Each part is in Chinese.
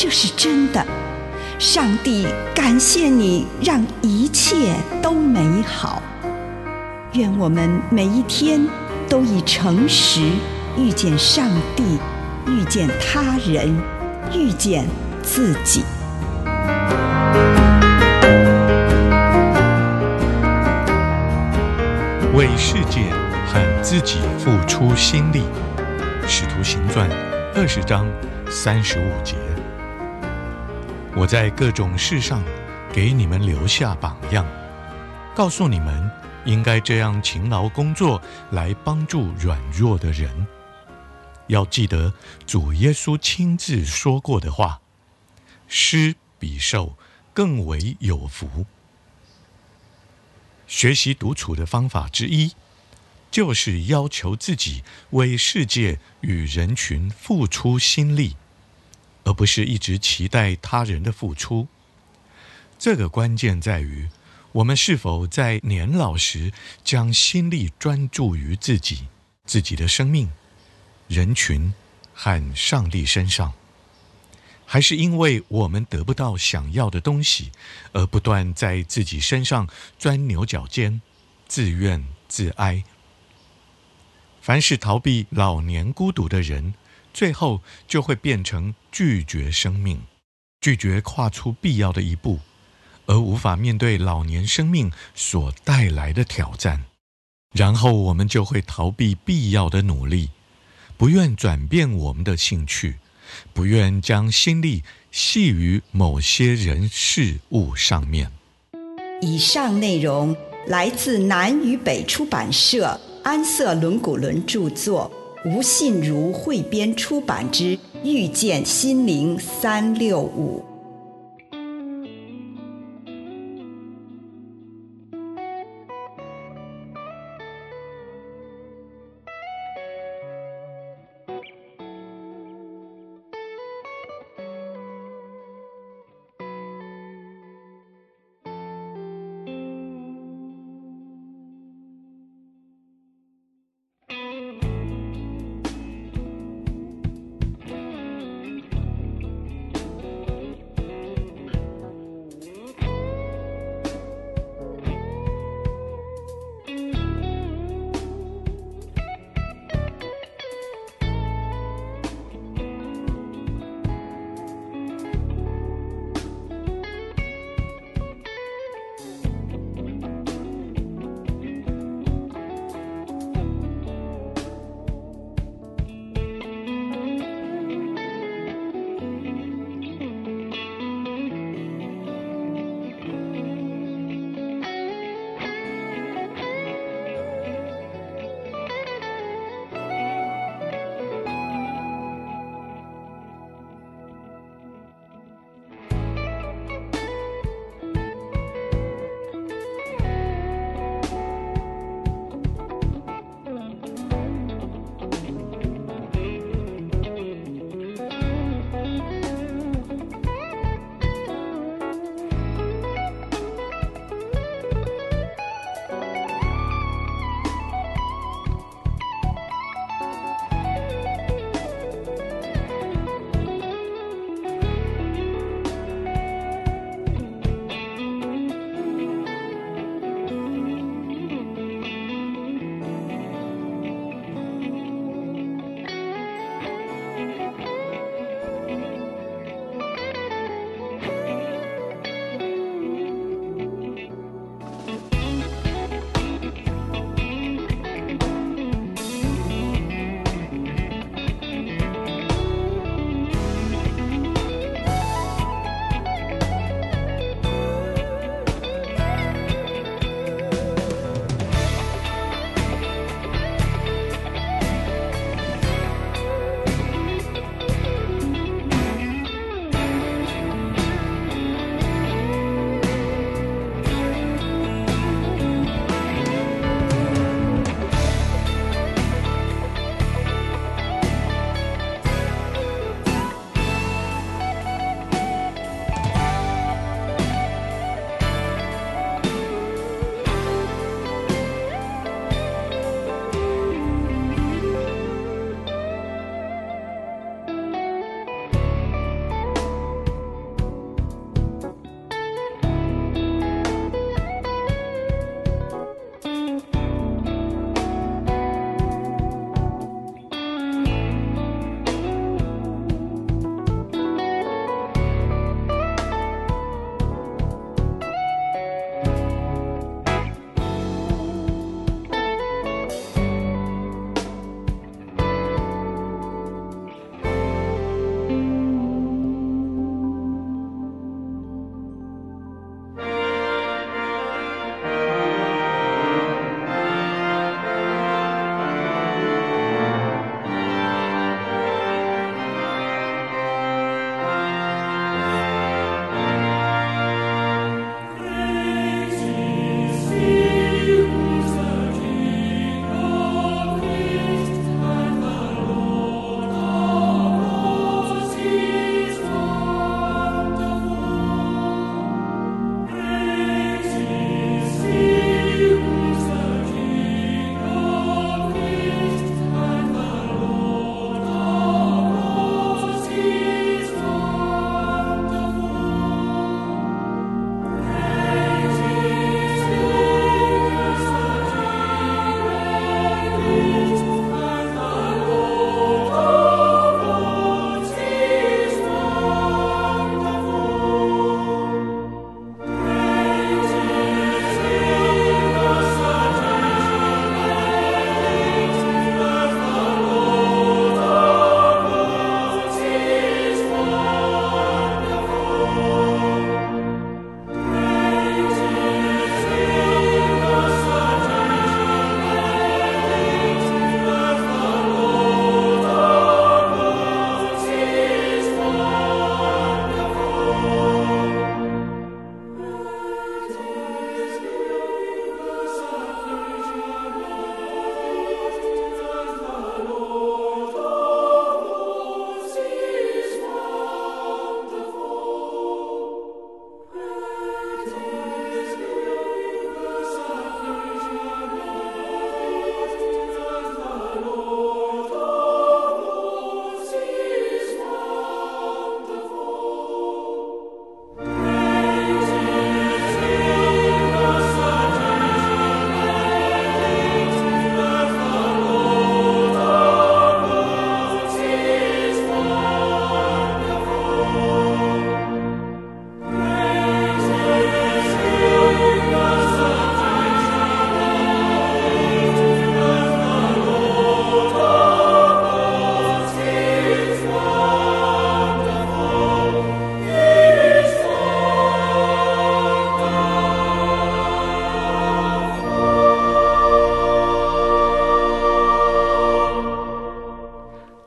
这是真的，上帝感谢你，让一切都美好。愿我们每一天都以诚实遇见上帝，遇见他人，遇见自己。为世界和自己付出心力，《使徒行传》二十章三十五节。我在各种事上给你们留下榜样，告诉你们应该这样勤劳工作来帮助软弱的人。要记得主耶稣亲自说过的话：“施比受更为有福。”学习独处的方法之一，就是要求自己为世界与人群付出心力。而不是一直期待他人的付出。这个关键在于，我们是否在年老时将心力专注于自己、自己的生命、人群和上帝身上，还是因为我们得不到想要的东西，而不断在自己身上钻牛角尖、自怨自哀。凡是逃避老年孤独的人，最后就会变成拒绝生命，拒绝跨出必要的一步，而无法面对老年生命所带来的挑战。然后我们就会逃避必要的努力，不愿转变我们的兴趣，不愿将心力系于某些人事物上面。以上内容来自南与北出版社安瑟伦古伦著作。吴信如汇编出版之《遇见心灵三六五》。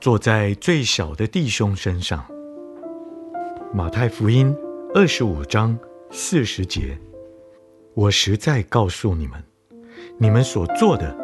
坐在最小的弟兄身上。马太福音二十五章四十节，我实在告诉你们，你们所做的，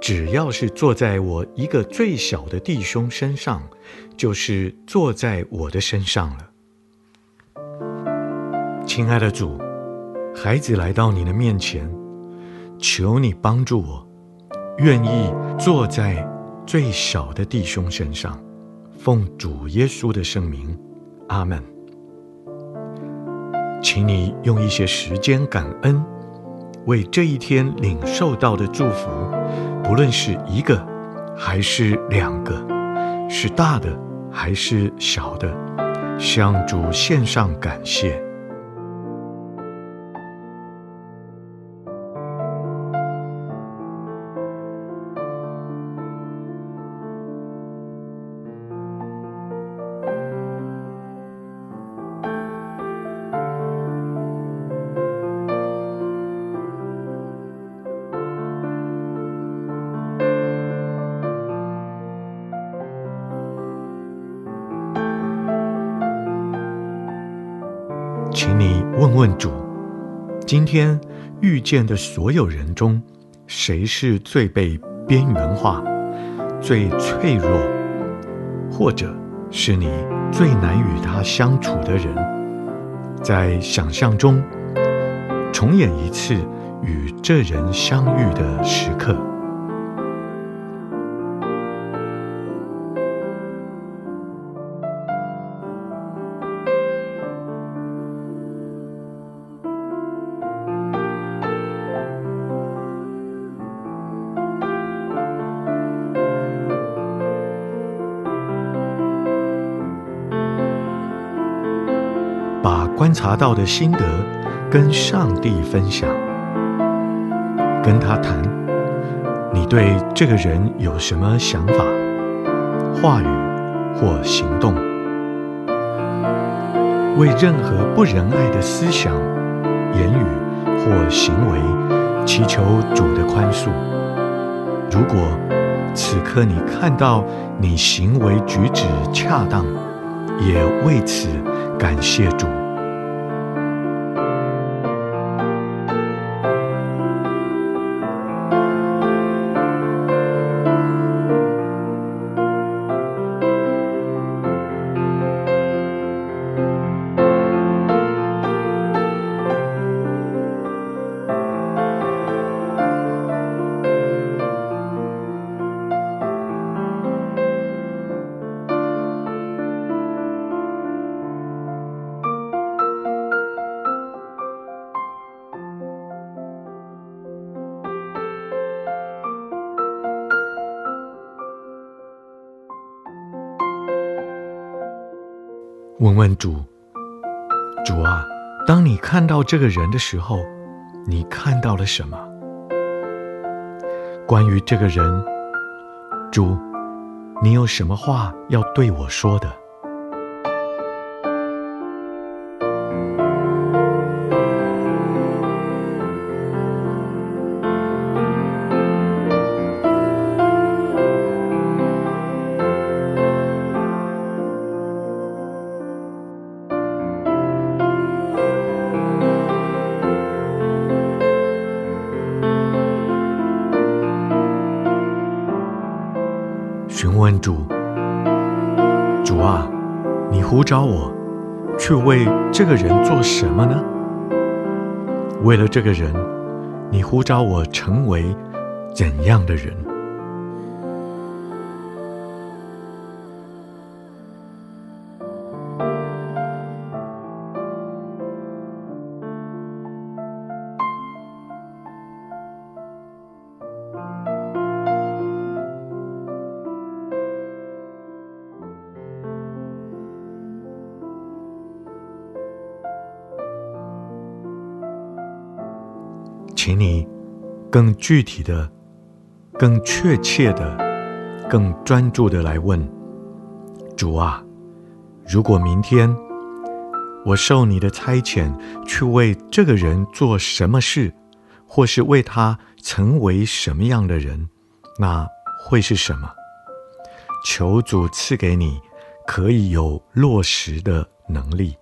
只要是坐在我一个最小的弟兄身上，就是坐在我的身上了。亲爱的主，孩子来到你的面前，求你帮助我，愿意坐在最小的弟兄身上，奉主耶稣的圣名。阿门。请你用一些时间感恩，为这一天领受到的祝福，不论是一个还是两个，是大的还是小的，向主献上感谢。请你问问主，今天遇见的所有人中，谁是最被边缘化、最脆弱，或者是你最难与他相处的人？在想象中，重演一次与这人相遇的时刻。察到的心得，跟上帝分享，跟他谈，你对这个人有什么想法、话语或行动？为任何不仁爱的思想、言语或行为，祈求主的宽恕。如果此刻你看到你行为举止恰当，也为此感谢主。问问主，主啊，当你看到这个人的时候，你看到了什么？关于这个人，主，你有什么话要对我说的？你呼召我去为这个人做什么呢？为了这个人，你呼召我成为怎样的人？请你更具体的、更确切的、更专注的来问主啊，如果明天我受你的差遣去为这个人做什么事，或是为他成为什么样的人，那会是什么？求主赐给你可以有落实的能力。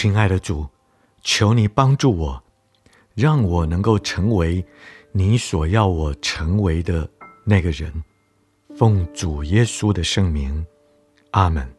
亲爱的主，求你帮助我，让我能够成为你所要我成为的那个人。奉主耶稣的圣名，阿门。